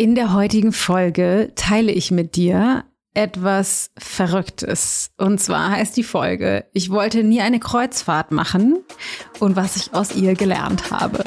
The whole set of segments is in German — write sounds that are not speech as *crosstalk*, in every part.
In der heutigen Folge teile ich mit dir etwas Verrücktes. Und zwar heißt die Folge, ich wollte nie eine Kreuzfahrt machen und was ich aus ihr gelernt habe.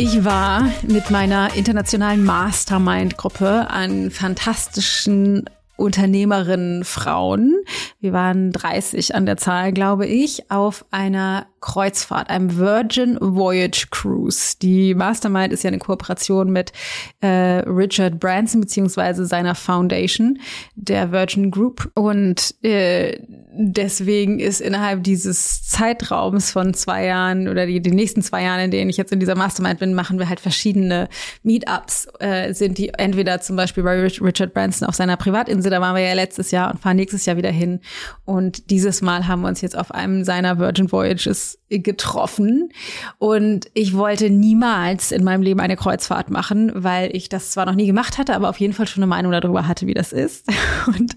Ich war mit meiner internationalen Mastermind-Gruppe an fantastischen Unternehmerinnen Frauen. Wir waren 30 an der Zahl, glaube ich, auf einer Kreuzfahrt, einem Virgin Voyage Cruise. Die Mastermind ist ja eine Kooperation mit äh, Richard Branson beziehungsweise seiner Foundation, der Virgin Group. Und äh, deswegen ist innerhalb dieses Zeitraums von zwei Jahren oder die, die nächsten zwei Jahren, in denen ich jetzt in dieser Mastermind bin, machen wir halt verschiedene Meetups. Äh, sind die entweder zum Beispiel bei Richard Branson auf seiner Privatinsel, da waren wir ja letztes Jahr und fahren nächstes Jahr wieder hin. Und dieses Mal haben wir uns jetzt auf einem seiner Virgin Voyages getroffen und ich wollte niemals in meinem Leben eine Kreuzfahrt machen, weil ich das zwar noch nie gemacht hatte, aber auf jeden Fall schon eine Meinung darüber hatte, wie das ist *laughs* und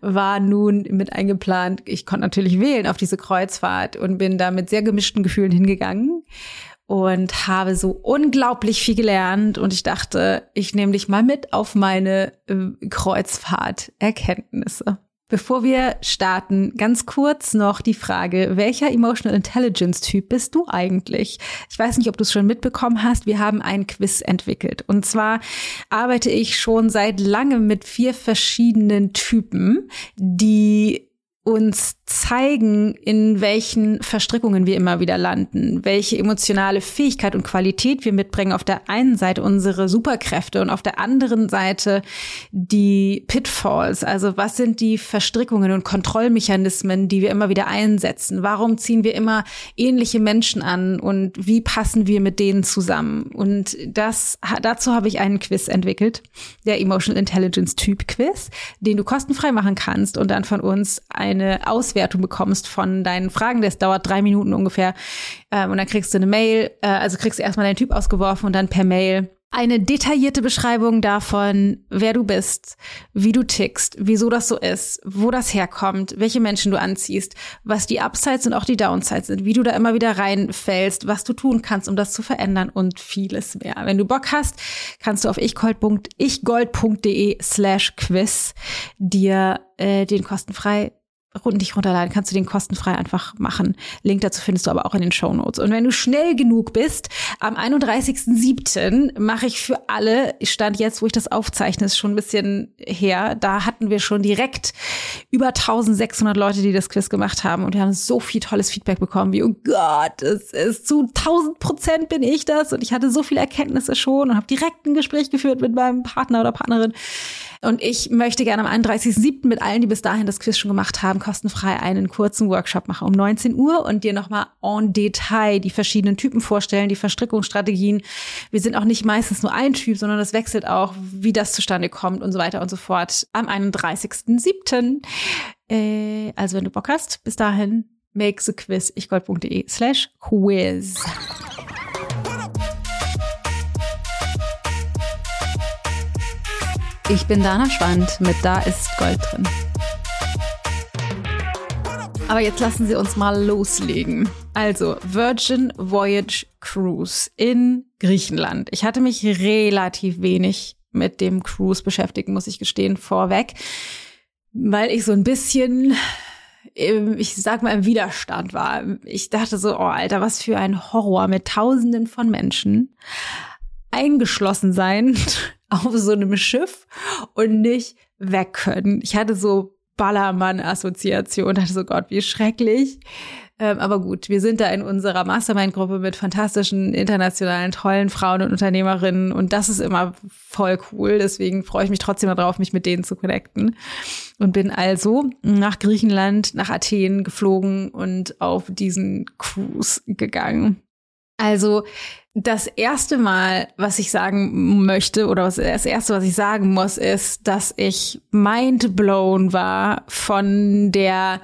war nun mit eingeplant. Ich konnte natürlich wählen auf diese Kreuzfahrt und bin da mit sehr gemischten Gefühlen hingegangen und habe so unglaublich viel gelernt und ich dachte, ich nehme dich mal mit auf meine äh, Kreuzfahrt-Erkenntnisse. Bevor wir starten, ganz kurz noch die Frage, welcher Emotional Intelligence Typ bist du eigentlich? Ich weiß nicht, ob du es schon mitbekommen hast, wir haben ein Quiz entwickelt. Und zwar arbeite ich schon seit langem mit vier verschiedenen Typen, die uns zeigen, in welchen Verstrickungen wir immer wieder landen, welche emotionale Fähigkeit und Qualität wir mitbringen. Auf der einen Seite unsere Superkräfte und auf der anderen Seite die Pitfalls. Also was sind die Verstrickungen und Kontrollmechanismen, die wir immer wieder einsetzen? Warum ziehen wir immer ähnliche Menschen an und wie passen wir mit denen zusammen? Und das, dazu habe ich einen Quiz entwickelt, der Emotional Intelligence Typ Quiz, den du kostenfrei machen kannst und dann von uns ein eine Auswertung bekommst von deinen Fragen. Das dauert drei Minuten ungefähr. Ähm, und dann kriegst du eine Mail, äh, also kriegst du erstmal deinen Typ ausgeworfen und dann per Mail eine detaillierte Beschreibung davon, wer du bist, wie du tickst, wieso das so ist, wo das herkommt, welche Menschen du anziehst, was die Upsides und auch die Downsides sind, wie du da immer wieder reinfällst, was du tun kannst, um das zu verändern und vieles mehr. Wenn du Bock hast, kannst du auf ichgold.de slash quiz dir äh, den kostenfrei dich runterladen, kannst du den kostenfrei einfach machen. Link dazu findest du aber auch in den Show Notes. Und wenn du schnell genug bist, am 31.07. mache ich für alle, stand jetzt, wo ich das aufzeichne, ist schon ein bisschen her, da hatten wir schon direkt über 1600 Leute, die das Quiz gemacht haben und wir haben so viel tolles Feedback bekommen, wie, oh Gott, es ist zu 1000 Prozent bin ich das und ich hatte so viele Erkenntnisse schon und habe direkt ein Gespräch geführt mit meinem Partner oder Partnerin. Und ich möchte gerne am 31.07. mit allen, die bis dahin das Quiz schon gemacht haben, kostenfrei einen kurzen Workshop machen um 19 Uhr und dir nochmal en Detail die verschiedenen Typen vorstellen, die Verstrickungsstrategien. Wir sind auch nicht meistens nur ein Typ, sondern das wechselt auch, wie das zustande kommt und so weiter und so fort am 31.07. Äh, also wenn du Bock hast, bis dahin make the quiz ichgold.de slash quiz. Ich bin Dana Schwand mit Da ist Gold drin. Aber jetzt lassen Sie uns mal loslegen. Also, Virgin Voyage Cruise in Griechenland. Ich hatte mich relativ wenig mit dem Cruise beschäftigt, muss ich gestehen, vorweg, weil ich so ein bisschen ich sag mal, im Widerstand war. Ich dachte so, oh Alter, was für ein Horror mit Tausenden von Menschen eingeschlossen sein *laughs* auf so einem Schiff und nicht weg können. Ich hatte so Ballermann-Assoziation, dachte so, Gott, wie schrecklich. Ähm, aber gut, wir sind da in unserer Mastermind-Gruppe mit fantastischen, internationalen, tollen Frauen und Unternehmerinnen und das ist immer voll cool. Deswegen freue ich mich trotzdem darauf, mich mit denen zu connecten. Und bin also nach Griechenland, nach Athen geflogen und auf diesen Cruise gegangen. Also das erste Mal, was ich sagen möchte oder das erste, was ich sagen muss, ist, dass ich mind blown war von der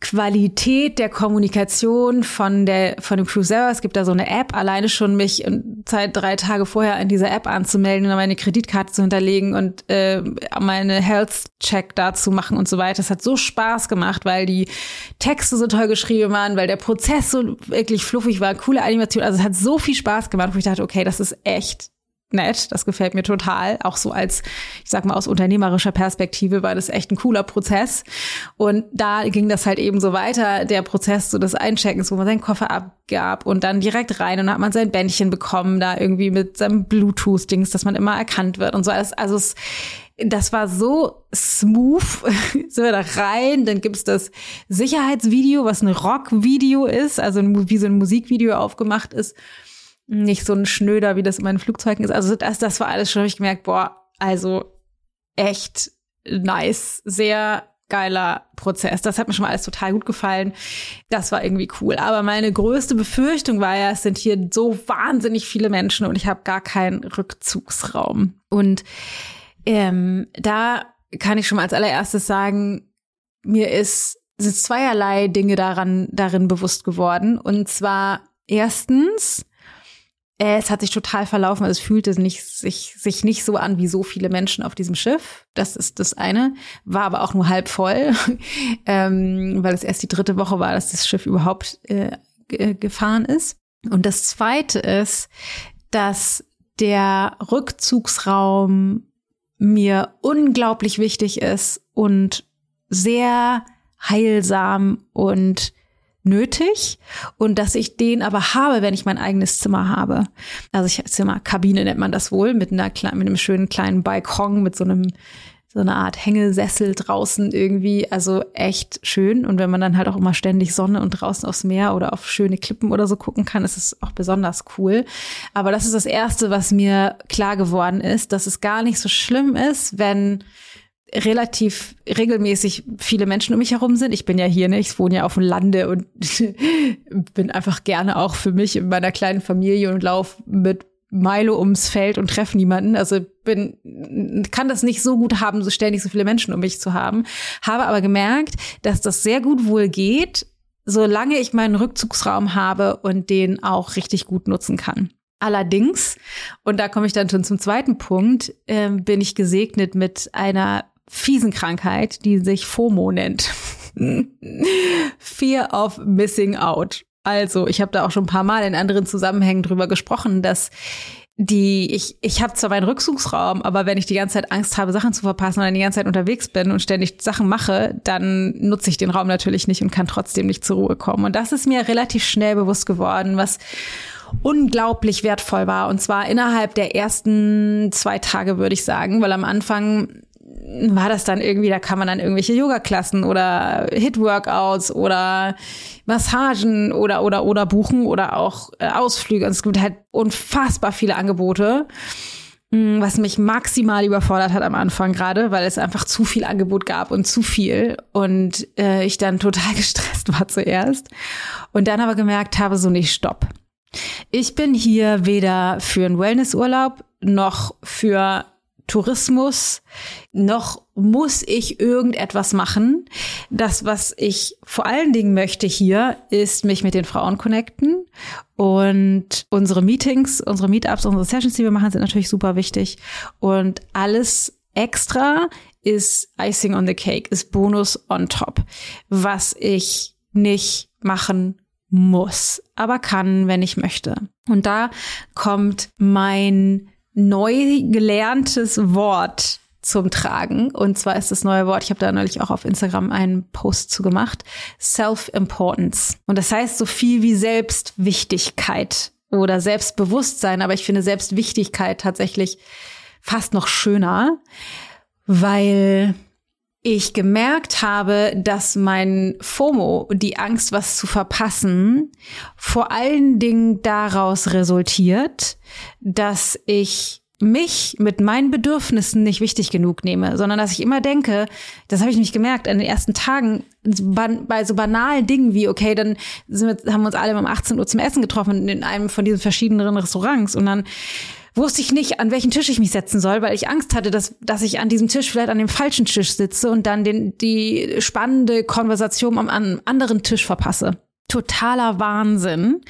Qualität der Kommunikation von der von dem Crew selber. Es gibt da so eine App, alleine schon mich Zeit drei Tage vorher in dieser App anzumelden und meine Kreditkarte zu hinterlegen und äh, meine Health Check dazu machen und so weiter. Das hat so Spaß gemacht, weil die Texte so toll geschrieben waren, weil der Prozess so wirklich fluffig war, coole Animation. Also es hat so viel Spaß gemacht, wo ich dachte, okay, das ist echt nett, das gefällt mir total. Auch so als, ich sag mal, aus unternehmerischer Perspektive war das echt ein cooler Prozess. Und da ging das halt eben so weiter, der Prozess so des Eincheckens, wo man seinen Koffer abgab und dann direkt rein und hat man sein Bändchen bekommen, da irgendwie mit seinem Bluetooth-Dings, dass man immer erkannt wird und so alles. Also es, das war so smooth. *laughs* Sind wir da rein, dann gibt's das Sicherheitsvideo, was ein Rock-Video ist, also wie so ein Musikvideo aufgemacht ist nicht so ein Schnöder, wie das in meinen Flugzeugen ist. Also das, das war alles schon, habe ich gemerkt, boah, also echt nice, sehr geiler Prozess. Das hat mir schon mal alles total gut gefallen. Das war irgendwie cool. Aber meine größte Befürchtung war ja, es sind hier so wahnsinnig viele Menschen und ich habe gar keinen Rückzugsraum. Und ähm, da kann ich schon mal als allererstes sagen, mir ist, sind zweierlei Dinge daran, darin bewusst geworden. Und zwar erstens, es hat sich total verlaufen. Also es fühlte nicht, sich, sich nicht so an wie so viele Menschen auf diesem Schiff. Das ist das eine. War aber auch nur halb voll, *laughs* ähm, weil es erst die dritte Woche war, dass das Schiff überhaupt äh, gefahren ist. Und das zweite ist, dass der Rückzugsraum mir unglaublich wichtig ist und sehr heilsam und nötig und dass ich den aber habe, wenn ich mein eigenes Zimmer habe. Also ich Zimmer, Kabine nennt man das wohl, mit einer mit einem schönen kleinen Balkon, mit so einem so eine Art Hängesessel draußen irgendwie, also echt schön. Und wenn man dann halt auch immer ständig Sonne und draußen aufs Meer oder auf schöne Klippen oder so gucken kann, ist es auch besonders cool. Aber das ist das Erste, was mir klar geworden ist, dass es gar nicht so schlimm ist, wenn relativ regelmäßig viele Menschen um mich herum sind. Ich bin ja hier nicht, ich wohne ja auf dem Lande und *laughs* bin einfach gerne auch für mich in meiner kleinen Familie und laufe mit Milo ums Feld und treffe niemanden. Also bin, kann das nicht so gut haben, so ständig so viele Menschen um mich zu haben. Habe aber gemerkt, dass das sehr gut wohl geht, solange ich meinen Rückzugsraum habe und den auch richtig gut nutzen kann. Allerdings, und da komme ich dann schon zum zweiten Punkt, äh, bin ich gesegnet mit einer fiesen Krankheit, die sich FOMO nennt. *laughs* Fear of Missing Out. Also, ich habe da auch schon ein paar Mal in anderen Zusammenhängen drüber gesprochen, dass die ich ich habe zwar meinen Rückzugsraum, aber wenn ich die ganze Zeit Angst habe, Sachen zu verpassen oder die ganze Zeit unterwegs bin und ständig Sachen mache, dann nutze ich den Raum natürlich nicht und kann trotzdem nicht zur Ruhe kommen. Und das ist mir relativ schnell bewusst geworden, was unglaublich wertvoll war. Und zwar innerhalb der ersten zwei Tage, würde ich sagen, weil am Anfang war das dann irgendwie, da kann man dann irgendwelche Yoga-Klassen oder Hit-Workouts oder Massagen oder oder oder buchen oder auch äh, Ausflüge. Und es gibt halt unfassbar viele Angebote, mm, was mich maximal überfordert hat am Anfang gerade, weil es einfach zu viel Angebot gab und zu viel und äh, ich dann total *laughs* gestresst war zuerst und dann aber gemerkt habe, so nicht stopp. Ich bin hier weder für einen Wellnessurlaub noch für Tourismus, noch muss ich irgendetwas machen. Das, was ich vor allen Dingen möchte hier, ist mich mit den Frauen connecten. Und unsere Meetings, unsere Meetups, unsere Sessions, die wir machen, sind natürlich super wichtig. Und alles extra ist Icing on the Cake, ist Bonus on top, was ich nicht machen muss, aber kann, wenn ich möchte. Und da kommt mein neu gelerntes Wort zum Tragen. Und zwar ist das neue Wort, ich habe da neulich auch auf Instagram einen Post zu gemacht, Self-Importance. Und das heißt so viel wie Selbstwichtigkeit oder Selbstbewusstsein. Aber ich finde Selbstwichtigkeit tatsächlich fast noch schöner, weil ich gemerkt habe, dass mein FOMO, die Angst, was zu verpassen, vor allen Dingen daraus resultiert, dass ich mich mit meinen Bedürfnissen nicht wichtig genug nehme, sondern dass ich immer denke, das habe ich nämlich gemerkt an den ersten Tagen, bei so banalen Dingen wie, okay, dann wir, haben wir uns alle um 18 Uhr zum Essen getroffen in einem von diesen verschiedenen Restaurants und dann wusste ich nicht, an welchen Tisch ich mich setzen soll, weil ich Angst hatte, dass, dass ich an diesem Tisch vielleicht an dem falschen Tisch sitze und dann den, die spannende Konversation am, am anderen Tisch verpasse. Totaler Wahnsinn.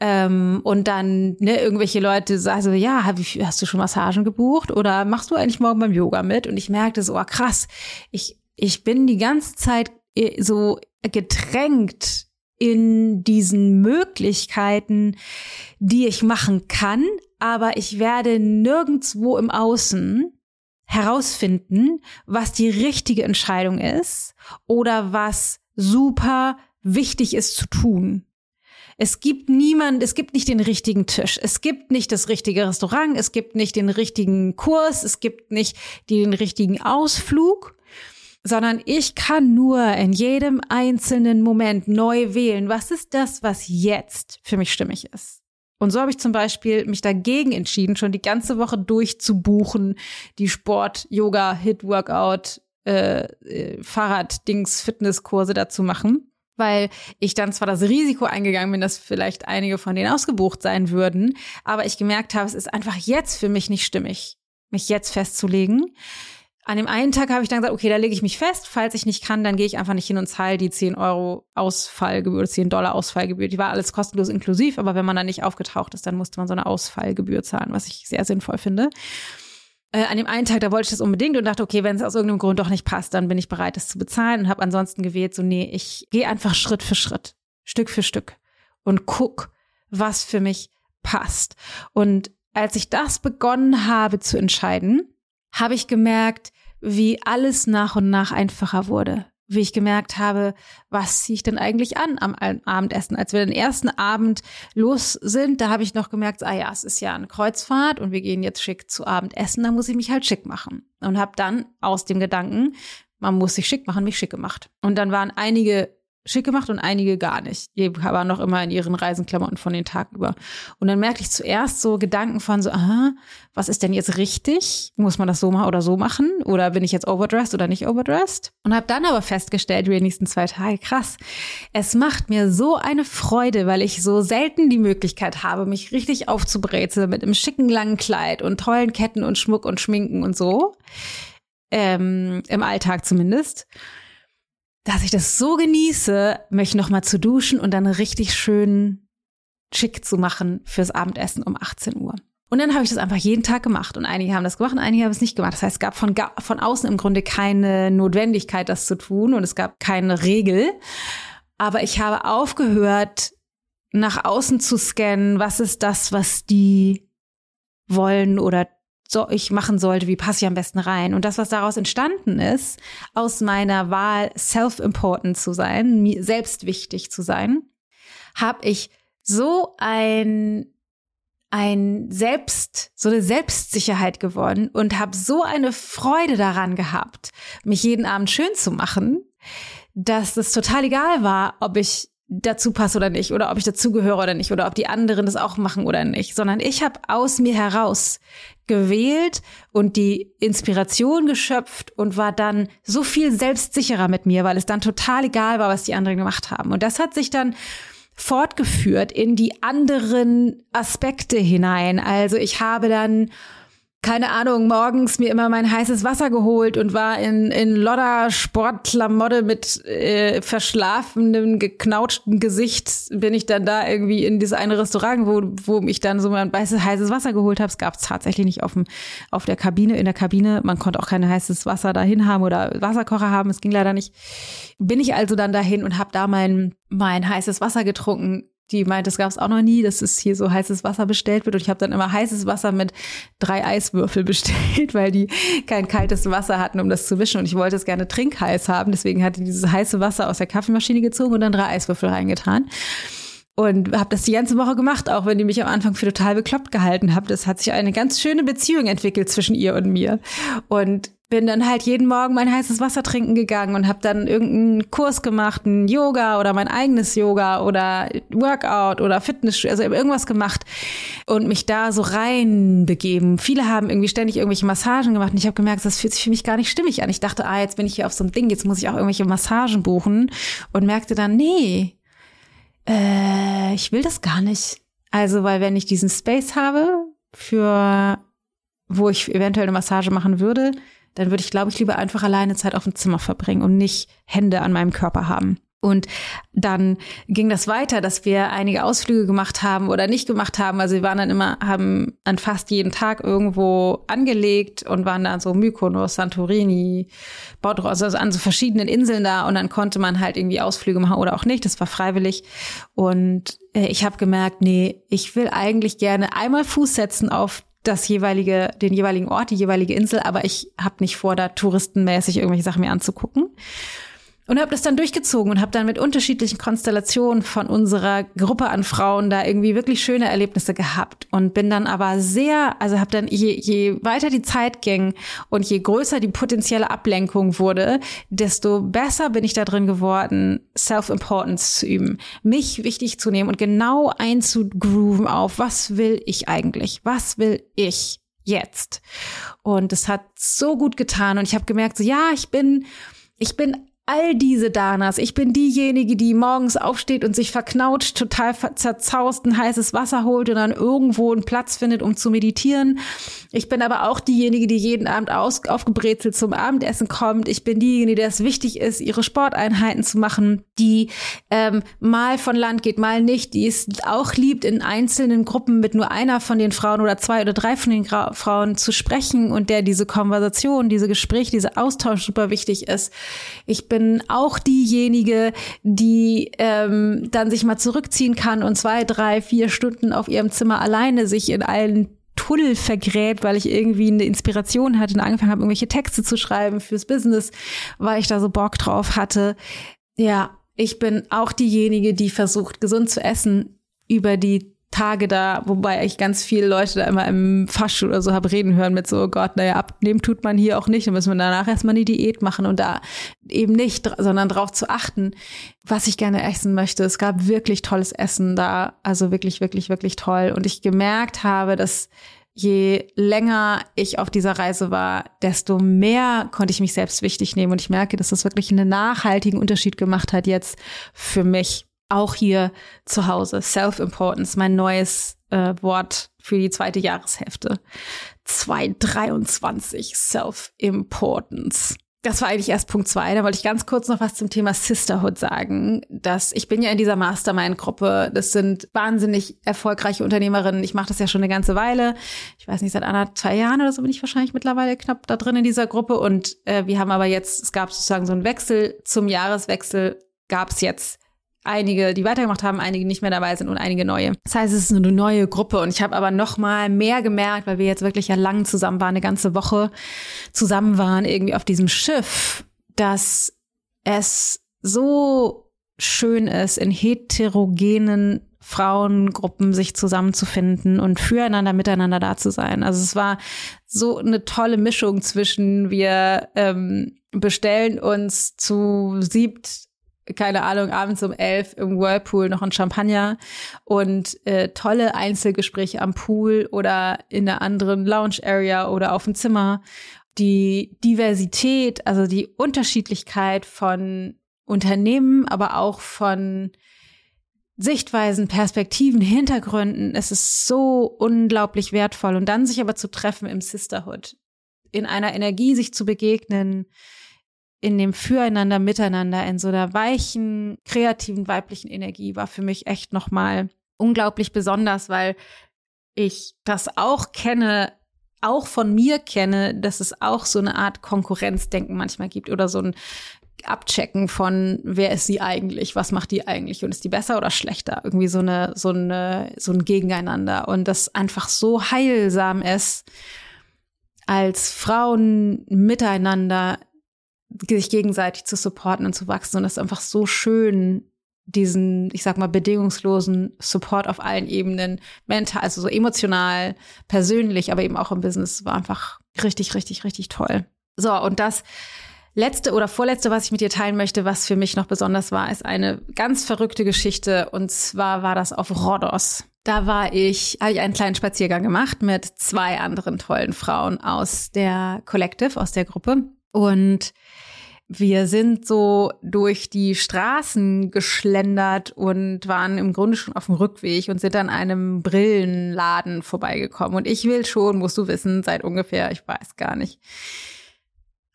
Ähm, und dann ne, irgendwelche Leute sagen so, ja, hast du schon Massagen gebucht oder machst du eigentlich morgen beim Yoga mit? Und ich merkte so, oh, krass, ich, ich bin die ganze Zeit äh, so gedrängt in diesen Möglichkeiten, die ich machen kann, aber ich werde nirgendwo im Außen herausfinden, was die richtige Entscheidung ist oder was super wichtig ist zu tun. Es gibt niemand, es gibt nicht den richtigen Tisch, es gibt nicht das richtige Restaurant, es gibt nicht den richtigen Kurs, es gibt nicht den richtigen Ausflug, sondern ich kann nur in jedem einzelnen Moment neu wählen, was ist das, was jetzt für mich stimmig ist. Und so habe ich zum Beispiel mich dagegen entschieden, schon die ganze Woche durchzubuchen, die Sport, Yoga, Hit, Workout, äh, äh, Fahrrad-Dings, Fitnesskurse dazu machen, weil ich dann zwar das Risiko eingegangen bin, dass vielleicht einige von denen ausgebucht sein würden, aber ich gemerkt habe, es ist einfach jetzt für mich nicht stimmig, mich jetzt festzulegen. An dem einen Tag habe ich dann gesagt, okay, da lege ich mich fest. Falls ich nicht kann, dann gehe ich einfach nicht hin und zahle die 10 Euro Ausfallgebühr, 10 Dollar Ausfallgebühr. Die war alles kostenlos inklusiv, aber wenn man da nicht aufgetaucht ist, dann musste man so eine Ausfallgebühr zahlen, was ich sehr sinnvoll finde. Äh, an dem einen Tag, da wollte ich das unbedingt und dachte, okay, wenn es aus irgendeinem Grund doch nicht passt, dann bin ich bereit, das zu bezahlen und habe ansonsten gewählt, so nee, ich gehe einfach Schritt für Schritt, Stück für Stück und guck, was für mich passt. Und als ich das begonnen habe zu entscheiden, habe ich gemerkt, wie alles nach und nach einfacher wurde. Wie ich gemerkt habe, was ziehe ich denn eigentlich an am Abendessen? Als wir den ersten Abend los sind, da habe ich noch gemerkt, ah ja, es ist ja eine Kreuzfahrt und wir gehen jetzt schick zu Abendessen, da muss ich mich halt schick machen. Und habe dann aus dem Gedanken, man muss sich schick machen, mich schick gemacht. Und dann waren einige schick gemacht und einige gar nicht. Die waren noch immer in ihren Reisenklamotten von den Tag über. Und dann merkte ich zuerst so Gedanken von so, aha, was ist denn jetzt richtig? Muss man das so machen oder so machen? Oder bin ich jetzt overdressed oder nicht overdressed? Und habe dann aber festgestellt über die nächsten zwei Tage, krass, es macht mir so eine Freude, weil ich so selten die Möglichkeit habe, mich richtig aufzubrezeln mit einem schicken langen Kleid und tollen Ketten und Schmuck und Schminken und so. Ähm, Im Alltag zumindest dass ich das so genieße, mich nochmal zu duschen und dann richtig schön schick zu machen fürs Abendessen um 18 Uhr. Und dann habe ich das einfach jeden Tag gemacht. Und einige haben das gemacht und einige haben es nicht gemacht. Das heißt, es gab von, von außen im Grunde keine Notwendigkeit, das zu tun. Und es gab keine Regel. Aber ich habe aufgehört, nach außen zu scannen, was ist das, was die wollen oder so ich machen sollte, wie passe ich am besten rein. Und das, was daraus entstanden ist, aus meiner Wahl, self-important zu sein, mir selbst wichtig zu sein, habe ich so ein ein Selbst, so eine Selbstsicherheit gewonnen und habe so eine Freude daran gehabt, mich jeden Abend schön zu machen, dass es total egal war, ob ich dazu passe oder nicht oder ob ich dazugehöre oder nicht oder ob die anderen das auch machen oder nicht, sondern ich habe aus mir heraus gewählt und die Inspiration geschöpft und war dann so viel selbstsicherer mit mir, weil es dann total egal war, was die anderen gemacht haben. Und das hat sich dann fortgeführt in die anderen Aspekte hinein. Also ich habe dann keine Ahnung, morgens mir immer mein heißes Wasser geholt und war in, in Lodder Sportklamotte mit äh, verschlafenem, geknautschten Gesicht, bin ich dann da irgendwie in dieses eine Restaurant, wo, wo ich dann so mein weißes, heißes Wasser geholt habe. Es gab es tatsächlich nicht auf, dem, auf der Kabine, in der Kabine. Man konnte auch kein heißes Wasser dahin haben oder Wasserkocher haben. Es ging leider nicht. Bin ich also dann dahin und habe da mein, mein heißes Wasser getrunken die meint, das gab es auch noch nie, dass es hier so heißes Wasser bestellt wird. Und ich habe dann immer heißes Wasser mit drei Eiswürfel *laughs* bestellt, weil die kein kaltes Wasser hatten, um das zu wischen. Und ich wollte es gerne trinkheiß haben. Deswegen hatte ich dieses heiße Wasser aus der Kaffeemaschine gezogen und dann drei Eiswürfel reingetan. Und habe das die ganze Woche gemacht, auch wenn die mich am Anfang für total bekloppt gehalten haben. Das hat sich eine ganz schöne Beziehung entwickelt zwischen ihr und mir. Und bin dann halt jeden Morgen mein heißes Wasser trinken gegangen und habe dann irgendeinen Kurs gemacht, ein Yoga oder mein eigenes Yoga oder Workout oder Fitness, also irgendwas gemacht und mich da so reinbegeben. Viele haben irgendwie ständig irgendwelche Massagen gemacht und ich habe gemerkt, das fühlt sich für mich gar nicht stimmig an. Ich dachte, ah, jetzt bin ich hier auf so einem Ding, jetzt muss ich auch irgendwelche Massagen buchen und merkte dann, nee, äh, ich will das gar nicht. Also, weil wenn ich diesen Space habe, für wo ich eventuell eine Massage machen würde, dann würde ich, glaube ich, lieber einfach alleine Zeit auf dem Zimmer verbringen und nicht Hände an meinem Körper haben. Und dann ging das weiter, dass wir einige Ausflüge gemacht haben oder nicht gemacht haben. Also wir waren dann immer, haben an fast jeden Tag irgendwo angelegt und waren dann so Mykonos, Santorini, Baudros, also an so verschiedenen Inseln da. Und dann konnte man halt irgendwie Ausflüge machen oder auch nicht. Das war freiwillig. Und äh, ich habe gemerkt, nee, ich will eigentlich gerne einmal Fuß setzen auf das jeweilige, den jeweiligen Ort, die jeweilige Insel, aber ich habe nicht vor, da touristenmäßig irgendwelche Sachen mir anzugucken. Und habe das dann durchgezogen und habe dann mit unterschiedlichen Konstellationen von unserer Gruppe an Frauen da irgendwie wirklich schöne Erlebnisse gehabt und bin dann aber sehr, also habe dann je, je weiter die Zeit ging und je größer die potenzielle Ablenkung wurde, desto besser bin ich da drin geworden, Self-Importance zu üben, mich wichtig zu nehmen und genau einzugrooven auf, was will ich eigentlich? Was will ich jetzt? Und es hat so gut getan und ich habe gemerkt, so ja, ich bin ich bin all diese Danas. Ich bin diejenige, die morgens aufsteht und sich verknautscht, total zerzaust ein heißes Wasser holt und dann irgendwo einen Platz findet, um zu meditieren. Ich bin aber auch diejenige, die jeden Abend aus, aufgebrezelt zum Abendessen kommt. Ich bin diejenige, der es wichtig ist, ihre Sporteinheiten zu machen, die ähm, mal von Land geht, mal nicht, die es auch liebt, in einzelnen Gruppen mit nur einer von den Frauen oder zwei oder drei von den Gra Frauen zu sprechen und der diese Konversation, diese Gespräche, dieser Austausch super wichtig ist. Ich bin bin auch diejenige, die ähm, dann sich mal zurückziehen kann und zwei, drei, vier Stunden auf ihrem Zimmer alleine sich in allen Tunnel vergräbt, weil ich irgendwie eine Inspiration hatte und angefangen habe, irgendwelche Texte zu schreiben fürs Business, weil ich da so Bock drauf hatte. Ja, ich bin auch diejenige, die versucht, gesund zu essen über die Tage da, wobei ich ganz viele Leute da immer im Fahrstuhl oder so habe reden hören mit so, oh Gott, naja, abnehmen tut man hier auch nicht, dann müssen wir danach erstmal eine Diät machen und da eben nicht, sondern darauf zu achten, was ich gerne essen möchte. Es gab wirklich tolles Essen da, also wirklich, wirklich, wirklich toll. Und ich gemerkt habe, dass je länger ich auf dieser Reise war, desto mehr konnte ich mich selbst wichtig nehmen. Und ich merke, dass das wirklich einen nachhaltigen Unterschied gemacht hat jetzt für mich auch hier zu Hause. Self-Importance, mein neues äh, Wort für die zweite Jahreshälfte. 223 Self-Importance. Das war eigentlich erst Punkt zwei. Da wollte ich ganz kurz noch was zum Thema Sisterhood sagen. Dass ich bin ja in dieser Mastermind-Gruppe. Das sind wahnsinnig erfolgreiche Unternehmerinnen. Ich mache das ja schon eine ganze Weile. Ich weiß nicht, seit zwei Jahren oder so bin ich wahrscheinlich mittlerweile knapp da drin in dieser Gruppe. Und äh, wir haben aber jetzt, es gab sozusagen so einen Wechsel zum Jahreswechsel, gab es jetzt einige, die weitergemacht haben, einige nicht mehr dabei sind und einige neue. Das heißt, es ist eine neue Gruppe und ich habe aber noch mal mehr gemerkt, weil wir jetzt wirklich ja lang zusammen waren, eine ganze Woche zusammen waren irgendwie auf diesem Schiff, dass es so schön ist, in heterogenen Frauengruppen sich zusammenzufinden und füreinander, miteinander da zu sein. Also es war so eine tolle Mischung zwischen wir ähm, bestellen uns zu siebt keine Ahnung, abends um elf im Whirlpool noch ein Champagner und äh, tolle Einzelgespräche am Pool oder in einer anderen Lounge-Area oder auf dem Zimmer. Die Diversität, also die Unterschiedlichkeit von Unternehmen, aber auch von Sichtweisen, Perspektiven, Hintergründen, es ist so unglaublich wertvoll. Und dann sich aber zu treffen im Sisterhood, in einer Energie sich zu begegnen, in dem Füreinander, Miteinander, in so einer weichen, kreativen, weiblichen Energie war für mich echt nochmal unglaublich besonders, weil ich das auch kenne, auch von mir kenne, dass es auch so eine Art Konkurrenzdenken manchmal gibt oder so ein Abchecken von, wer ist sie eigentlich, was macht die eigentlich und ist die besser oder schlechter? Irgendwie so eine, so eine, so ein Gegeneinander und das einfach so heilsam ist, als Frauen miteinander sich gegenseitig zu supporten und zu wachsen. Und das ist einfach so schön, diesen, ich sag mal, bedingungslosen Support auf allen Ebenen, mental, also so emotional, persönlich, aber eben auch im Business, war einfach richtig, richtig, richtig toll. So, und das letzte oder vorletzte, was ich mit dir teilen möchte, was für mich noch besonders war, ist eine ganz verrückte Geschichte. Und zwar war das auf Rhodos. Da war ich, habe ich einen kleinen Spaziergang gemacht mit zwei anderen tollen Frauen aus der Collective, aus der Gruppe. Und wir sind so durch die Straßen geschlendert und waren im Grunde schon auf dem Rückweg und sind an einem Brillenladen vorbeigekommen. Und ich will schon, musst du wissen, seit ungefähr, ich weiß gar nicht,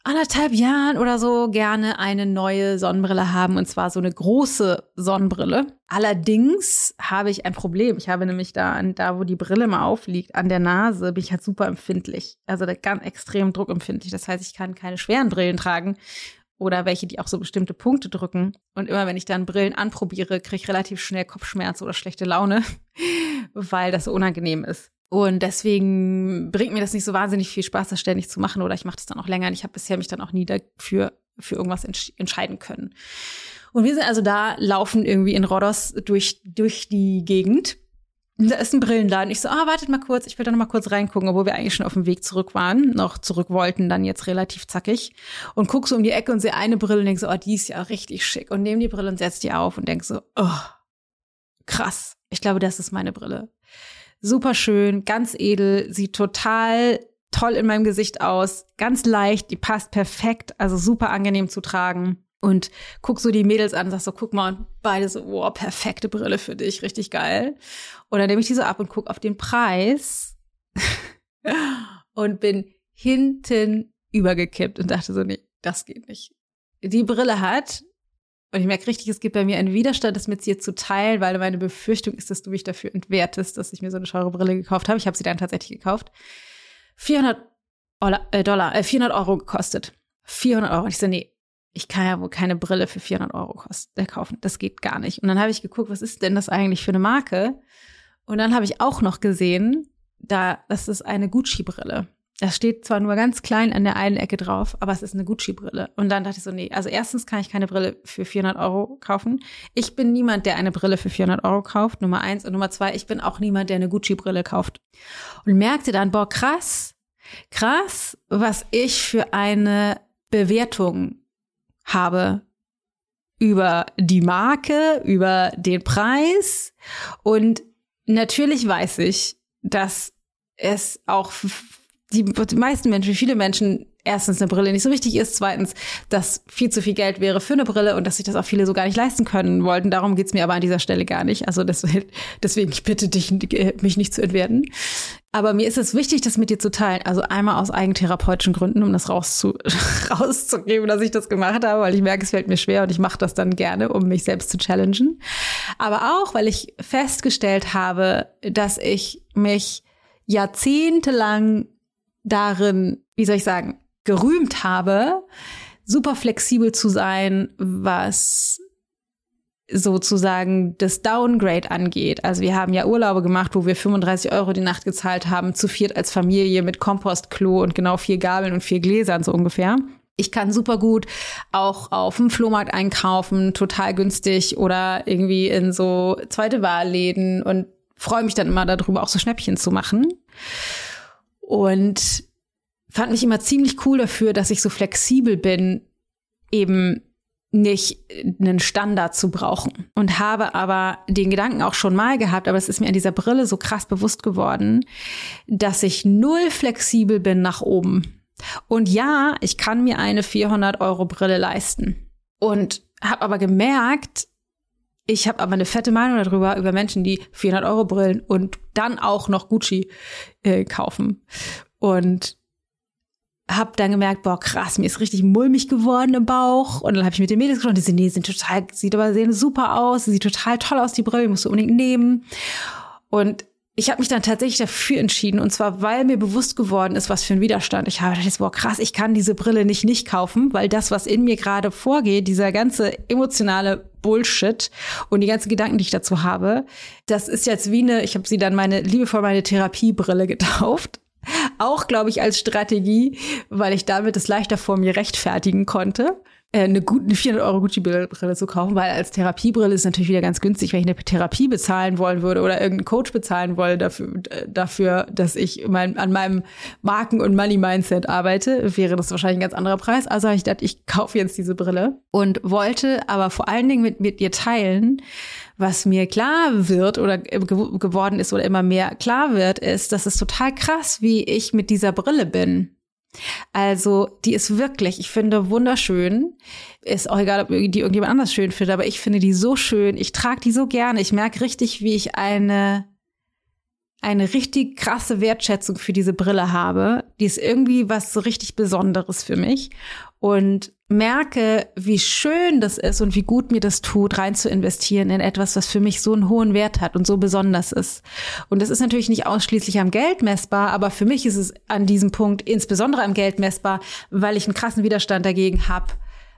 anderthalb Jahren oder so gerne eine neue Sonnenbrille haben und zwar so eine große Sonnenbrille. Allerdings habe ich ein Problem. Ich habe nämlich da, da wo die Brille mal aufliegt, an der Nase, bin ich halt super empfindlich. Also ganz extrem druckempfindlich. Das heißt, ich kann keine schweren Brillen tragen oder welche, die auch so bestimmte Punkte drücken. Und immer wenn ich dann Brillen anprobiere, kriege ich relativ schnell Kopfschmerzen oder schlechte Laune, *laughs* weil das so unangenehm ist. Und deswegen bringt mir das nicht so wahnsinnig viel Spaß, das ständig zu machen. Oder ich mache das dann auch länger. Und ich habe bisher mich dann auch nie dafür für irgendwas entsch entscheiden können. Und wir sind also da, laufen irgendwie in Rhodos durch, durch die Gegend. Da ist ein Brillenladen. Ich so, ah, wartet mal kurz, ich will da noch mal kurz reingucken, obwohl wir eigentlich schon auf dem Weg zurück waren, noch zurück wollten, dann jetzt relativ zackig. Und guck so um die Ecke und sehe eine Brille und denk so, oh, die ist ja richtig schick. Und nehme die Brille und setz die auf und denk so, oh, krass. Ich glaube, das ist meine Brille super schön, ganz edel, sieht total toll in meinem Gesicht aus, ganz leicht, die passt perfekt, also super angenehm zu tragen. Und guck so die Mädels an, sag so, guck mal, und beide so, wow, perfekte Brille für dich, richtig geil. Und dann nehme ich die so ab und guck auf den Preis *laughs* und bin hinten übergekippt und dachte so, nee, das geht nicht. Die Brille hat und ich merke richtig, es gibt bei mir einen Widerstand, das mit dir zu teilen, weil meine Befürchtung ist, dass du mich dafür entwertest, dass ich mir so eine teure Brille gekauft habe. Ich habe sie dann tatsächlich gekauft. 400 äh, Dollar, äh, 400 Euro gekostet. 400 Euro. Und ich so, nee, ich kann ja wohl keine Brille für 400 Euro äh, kaufen. Das geht gar nicht. Und dann habe ich geguckt, was ist denn das eigentlich für eine Marke? Und dann habe ich auch noch gesehen, da, das ist eine Gucci-Brille. Das steht zwar nur ganz klein an der einen Ecke drauf, aber es ist eine Gucci-Brille. Und dann dachte ich so, nee, also erstens kann ich keine Brille für 400 Euro kaufen. Ich bin niemand, der eine Brille für 400 Euro kauft, Nummer eins. Und Nummer zwei, ich bin auch niemand, der eine Gucci-Brille kauft. Und merkte dann, boah, krass, krass, was ich für eine Bewertung habe über die Marke, über den Preis. Und natürlich weiß ich, dass es auch die, meisten Menschen, viele Menschen erstens eine Brille nicht so wichtig ist, zweitens, dass viel zu viel Geld wäre für eine Brille und dass sich das auch viele so gar nicht leisten können wollten. Darum geht's mir aber an dieser Stelle gar nicht. Also deswegen, deswegen ich bitte dich, mich nicht zu entwerten. Aber mir ist es wichtig, das mit dir zu teilen. Also einmal aus eigentherapeutischen Gründen, um das rauszu *laughs* rauszugeben, dass ich das gemacht habe, weil ich merke, es fällt mir schwer und ich mache das dann gerne, um mich selbst zu challengen. Aber auch, weil ich festgestellt habe, dass ich mich jahrzehntelang darin, wie soll ich sagen, gerühmt habe, super flexibel zu sein, was sozusagen das Downgrade angeht. Also wir haben ja Urlaube gemacht, wo wir 35 Euro die Nacht gezahlt haben, zu viert als Familie mit Kompostklo und genau vier Gabeln und vier Gläsern so ungefähr. Ich kann super gut auch auf dem Flohmarkt einkaufen, total günstig oder irgendwie in so zweite Wahlläden und freue mich dann immer darüber, auch so Schnäppchen zu machen. Und fand mich immer ziemlich cool dafür, dass ich so flexibel bin, eben nicht einen Standard zu brauchen. Und habe aber den Gedanken auch schon mal gehabt, aber es ist mir an dieser Brille so krass bewusst geworden, dass ich null flexibel bin nach oben. Und ja, ich kann mir eine 400 Euro Brille leisten. Und habe aber gemerkt, ich habe aber eine fette Meinung darüber, über Menschen, die 400 Euro Brillen und dann auch noch Gucci äh, kaufen. Und habe dann gemerkt, boah, krass, mir ist richtig mulmig geworden im Bauch. Und dann habe ich mit den Mädels gesprochen, die sind, nee, sind total, sieht aber sehen super aus, sieht total toll aus, die Brille, musst du unbedingt nehmen. Und ich habe mich dann tatsächlich dafür entschieden und zwar, weil mir bewusst geworden ist, was für ein Widerstand ich habe. Ich dachte, boah, krass, ich kann diese Brille nicht nicht kaufen, weil das, was in mir gerade vorgeht, dieser ganze emotionale Bullshit und die ganzen Gedanken, die ich dazu habe, das ist jetzt wie eine, ich habe sie dann meine liebevoll meine Therapiebrille getauft. Auch, glaube ich, als Strategie, weil ich damit es leichter vor mir rechtfertigen konnte. Äh, eine, gute, eine 400 Euro Gucci-Brille zu kaufen, weil als Therapiebrille ist natürlich wieder ganz günstig, wenn ich eine Therapie bezahlen wollen würde oder irgendeinen Coach bezahlen wollte dafür, dafür dass ich mein, an meinem Marken- und Money-Mindset arbeite, wäre das wahrscheinlich ein ganz anderer Preis. Also habe ich gedacht, ich kaufe jetzt diese Brille und wollte aber vor allen Dingen mit, mit dir teilen, was mir klar wird oder geworden ist oder immer mehr klar wird, ist, dass es total krass, wie ich mit dieser Brille bin. Also, die ist wirklich, ich finde, wunderschön. Ist auch egal, ob die irgendjemand anders schön findet, aber ich finde die so schön. Ich trage die so gerne. Ich merke richtig, wie ich eine, eine richtig krasse Wertschätzung für diese Brille habe. Die ist irgendwie was so richtig Besonderes für mich. Und merke, wie schön das ist und wie gut mir das tut, rein zu investieren in etwas, was für mich so einen hohen Wert hat und so besonders ist. Und das ist natürlich nicht ausschließlich am Geld messbar, aber für mich ist es an diesem Punkt insbesondere am Geld messbar, weil ich einen krassen Widerstand dagegen habe,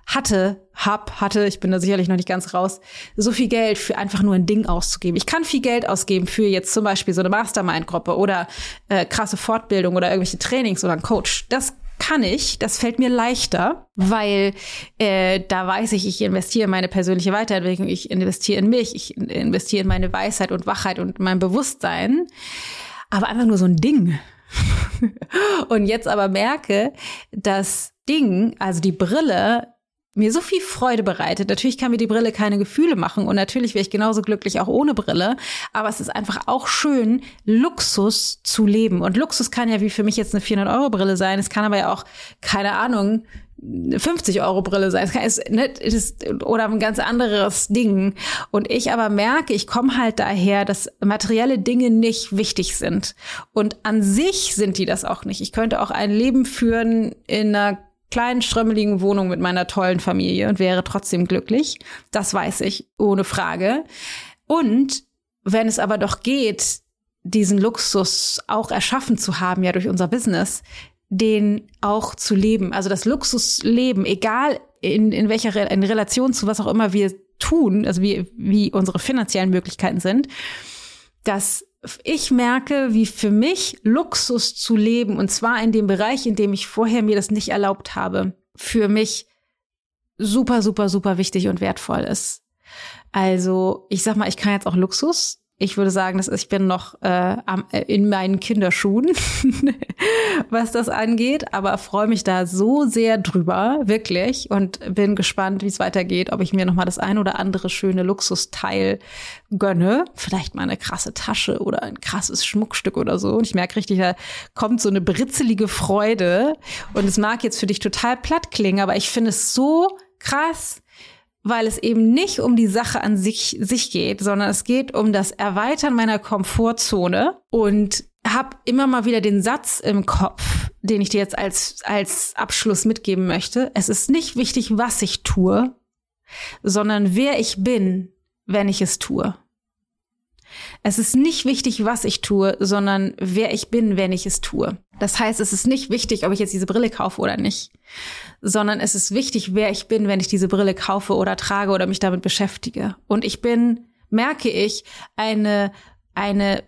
hatte, hab, hatte, ich bin da sicherlich noch nicht ganz raus, so viel Geld für einfach nur ein Ding auszugeben. Ich kann viel Geld ausgeben für jetzt zum Beispiel so eine Mastermind-Gruppe oder äh, krasse Fortbildung oder irgendwelche Trainings oder ein Coach. Das kann ich, das fällt mir leichter, weil äh, da weiß ich, ich investiere in meine persönliche Weiterentwicklung, ich investiere in mich, ich investiere in meine Weisheit und Wachheit und mein Bewusstsein. Aber einfach nur so ein Ding. *laughs* und jetzt aber merke, das Ding, also die Brille, mir so viel Freude bereitet. Natürlich kann mir die Brille keine Gefühle machen und natürlich wäre ich genauso glücklich auch ohne Brille. Aber es ist einfach auch schön, Luxus zu leben. Und Luxus kann ja wie für mich jetzt eine 400-Euro-Brille sein. Es kann aber ja auch, keine Ahnung, 50 Euro Brille sein. Es kann, es, ne, ist, oder ein ganz anderes Ding. Und ich aber merke, ich komme halt daher, dass materielle Dinge nicht wichtig sind. Und an sich sind die das auch nicht. Ich könnte auch ein Leben führen in einer kleinen, strömmeligen Wohnung mit meiner tollen Familie und wäre trotzdem glücklich. Das weiß ich, ohne Frage. Und wenn es aber doch geht, diesen Luxus auch erschaffen zu haben, ja durch unser Business, den auch zu leben. Also das Luxusleben, egal in, in welcher Re in Relation zu was auch immer wir tun, also wie, wie unsere finanziellen Möglichkeiten sind, dass ich merke, wie für mich Luxus zu leben, und zwar in dem Bereich, in dem ich vorher mir das nicht erlaubt habe, für mich super, super, super wichtig und wertvoll ist. Also, ich sag mal, ich kann jetzt auch Luxus ich würde sagen, dass ich bin noch äh, in meinen Kinderschuhen, *laughs* was das angeht, aber freue mich da so sehr drüber, wirklich, und bin gespannt, wie es weitergeht, ob ich mir noch mal das ein oder andere schöne Luxusteil gönne, vielleicht mal eine krasse Tasche oder ein krasses Schmuckstück oder so. Und ich merke richtig, da kommt so eine britzelige Freude. Und es mag jetzt für dich total platt klingen, aber ich finde es so krass, weil es eben nicht um die Sache an sich, sich geht, sondern es geht um das Erweitern meiner Komfortzone und habe immer mal wieder den Satz im Kopf, den ich dir jetzt als, als Abschluss mitgeben möchte. Es ist nicht wichtig, was ich tue, sondern wer ich bin, wenn ich es tue. Es ist nicht wichtig, was ich tue, sondern wer ich bin, wenn ich es tue. Das heißt, es ist nicht wichtig, ob ich jetzt diese Brille kaufe oder nicht, sondern es ist wichtig, wer ich bin, wenn ich diese Brille kaufe oder trage oder mich damit beschäftige. Und ich bin, merke ich, eine, eine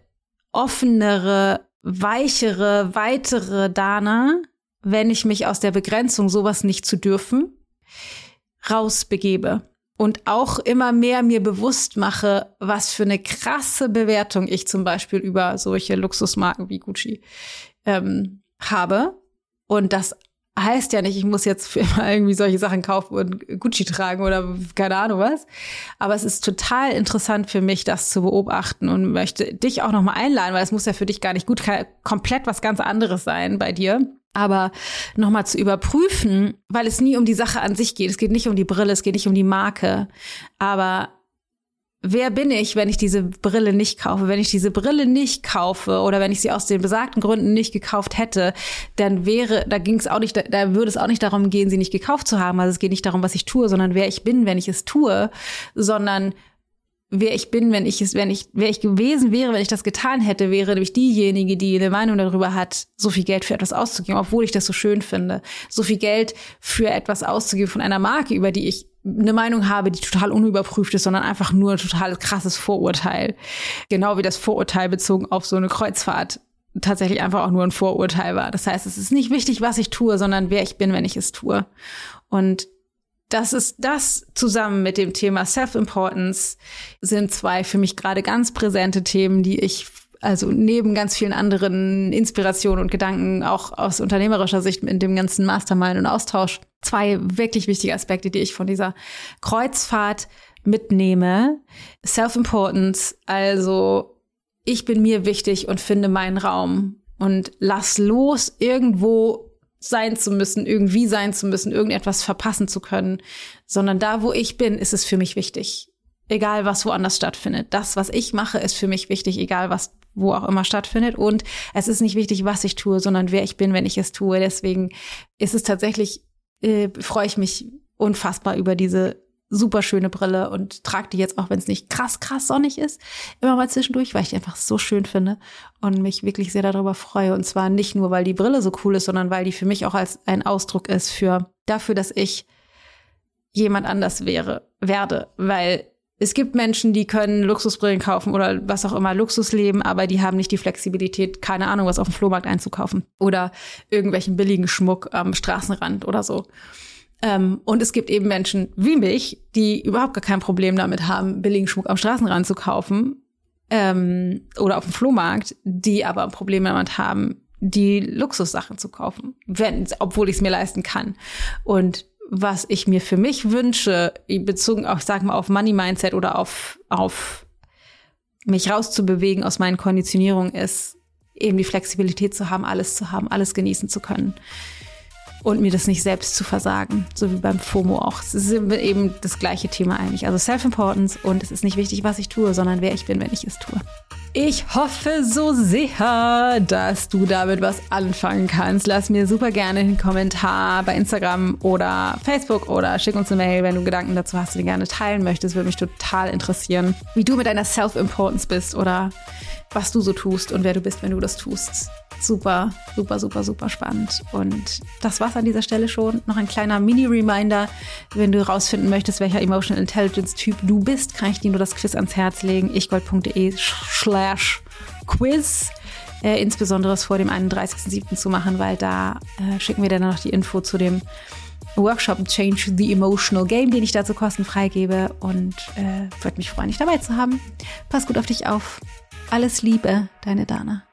offenere, weichere, weitere Dana, wenn ich mich aus der Begrenzung, sowas nicht zu dürfen, rausbegebe und auch immer mehr mir bewusst mache, was für eine krasse Bewertung ich zum Beispiel über solche Luxusmarken wie Gucci ähm, habe. Und das heißt ja nicht, ich muss jetzt für immer irgendwie solche Sachen kaufen und Gucci tragen oder keine Ahnung was. Aber es ist total interessant für mich, das zu beobachten und möchte dich auch nochmal einladen, weil es muss ja für dich gar nicht gut komplett was ganz anderes sein bei dir aber nochmal zu überprüfen, weil es nie um die Sache an sich geht. Es geht nicht um die Brille, es geht nicht um die Marke. Aber wer bin ich, wenn ich diese Brille nicht kaufe? Wenn ich diese Brille nicht kaufe oder wenn ich sie aus den besagten Gründen nicht gekauft hätte, dann wäre, da ging es auch nicht, da würde es auch nicht darum gehen, sie nicht gekauft zu haben. Also es geht nicht darum, was ich tue, sondern wer ich bin, wenn ich es tue, sondern wer ich bin, wenn ich es, wenn ich, wer ich gewesen wäre, wenn ich das getan hätte, wäre nämlich diejenige, die eine Meinung darüber hat, so viel Geld für etwas auszugeben, obwohl ich das so schön finde. So viel Geld für etwas auszugeben von einer Marke, über die ich eine Meinung habe, die total unüberprüft ist, sondern einfach nur ein total krasses Vorurteil. Genau wie das Vorurteil bezogen auf so eine Kreuzfahrt tatsächlich einfach auch nur ein Vorurteil war. Das heißt, es ist nicht wichtig, was ich tue, sondern wer ich bin, wenn ich es tue. Und das ist das zusammen mit dem Thema Self-Importance sind zwei für mich gerade ganz präsente Themen, die ich also neben ganz vielen anderen Inspirationen und Gedanken auch aus unternehmerischer Sicht in dem ganzen Mastermind und Austausch zwei wirklich wichtige Aspekte, die ich von dieser Kreuzfahrt mitnehme. Self-Importance, also ich bin mir wichtig und finde meinen Raum und lass los irgendwo sein zu müssen, irgendwie sein zu müssen, irgendetwas verpassen zu können, sondern da, wo ich bin, ist es für mich wichtig. Egal, was woanders stattfindet. Das, was ich mache, ist für mich wichtig, egal was wo auch immer stattfindet. Und es ist nicht wichtig, was ich tue, sondern wer ich bin, wenn ich es tue. Deswegen ist es tatsächlich, äh, freue ich mich unfassbar über diese super schöne Brille und trage die jetzt auch, wenn es nicht krass, krass sonnig ist, immer mal zwischendurch, weil ich die einfach so schön finde und mich wirklich sehr darüber freue. Und zwar nicht nur, weil die Brille so cool ist, sondern weil die für mich auch als ein Ausdruck ist für dafür, dass ich jemand anders wäre, werde, weil es gibt Menschen, die können Luxusbrillen kaufen oder was auch immer, Luxus leben, aber die haben nicht die Flexibilität, keine Ahnung, was auf dem Flohmarkt einzukaufen oder irgendwelchen billigen Schmuck am Straßenrand oder so. Ähm, und es gibt eben Menschen wie mich, die überhaupt gar kein Problem damit haben, billigen Schmuck am Straßenrand zu kaufen ähm, oder auf dem Flohmarkt, die aber ein Problem damit haben, die Luxussachen zu kaufen, wenn, obwohl ich es mir leisten kann. Und was ich mir für mich wünsche, bezogen auch, sag mal, auf Money Mindset oder auf, auf mich rauszubewegen aus meinen Konditionierungen, ist eben die Flexibilität zu haben, alles zu haben, alles genießen zu können und mir das nicht selbst zu versagen, so wie beim FOMO auch. Es ist eben das gleiche Thema eigentlich. Also Self-Importance und es ist nicht wichtig, was ich tue, sondern wer ich bin, wenn ich es tue. Ich hoffe so sehr, dass du damit was anfangen kannst. Lass mir super gerne einen Kommentar bei Instagram oder Facebook oder schick uns eine Mail, wenn du Gedanken dazu hast, die gerne teilen möchtest. Würde mich total interessieren, wie du mit deiner Self-Importance bist oder was du so tust und wer du bist, wenn du das tust super, super, super, super spannend. Und das war's an dieser Stelle schon. Noch ein kleiner Mini-Reminder. Wenn du herausfinden möchtest, welcher Emotional Intelligence-Typ du bist, kann ich dir nur das Quiz ans Herz legen. ichgold.de slash quiz. Äh, insbesondere es vor dem 31.07. zu machen, weil da äh, schicken wir dann noch die Info zu dem Workshop Change the Emotional Game, den ich dazu kostenfrei gebe. Und äh, würde mich freuen, dich dabei zu haben. Pass gut auf dich auf. Alles Liebe, deine Dana.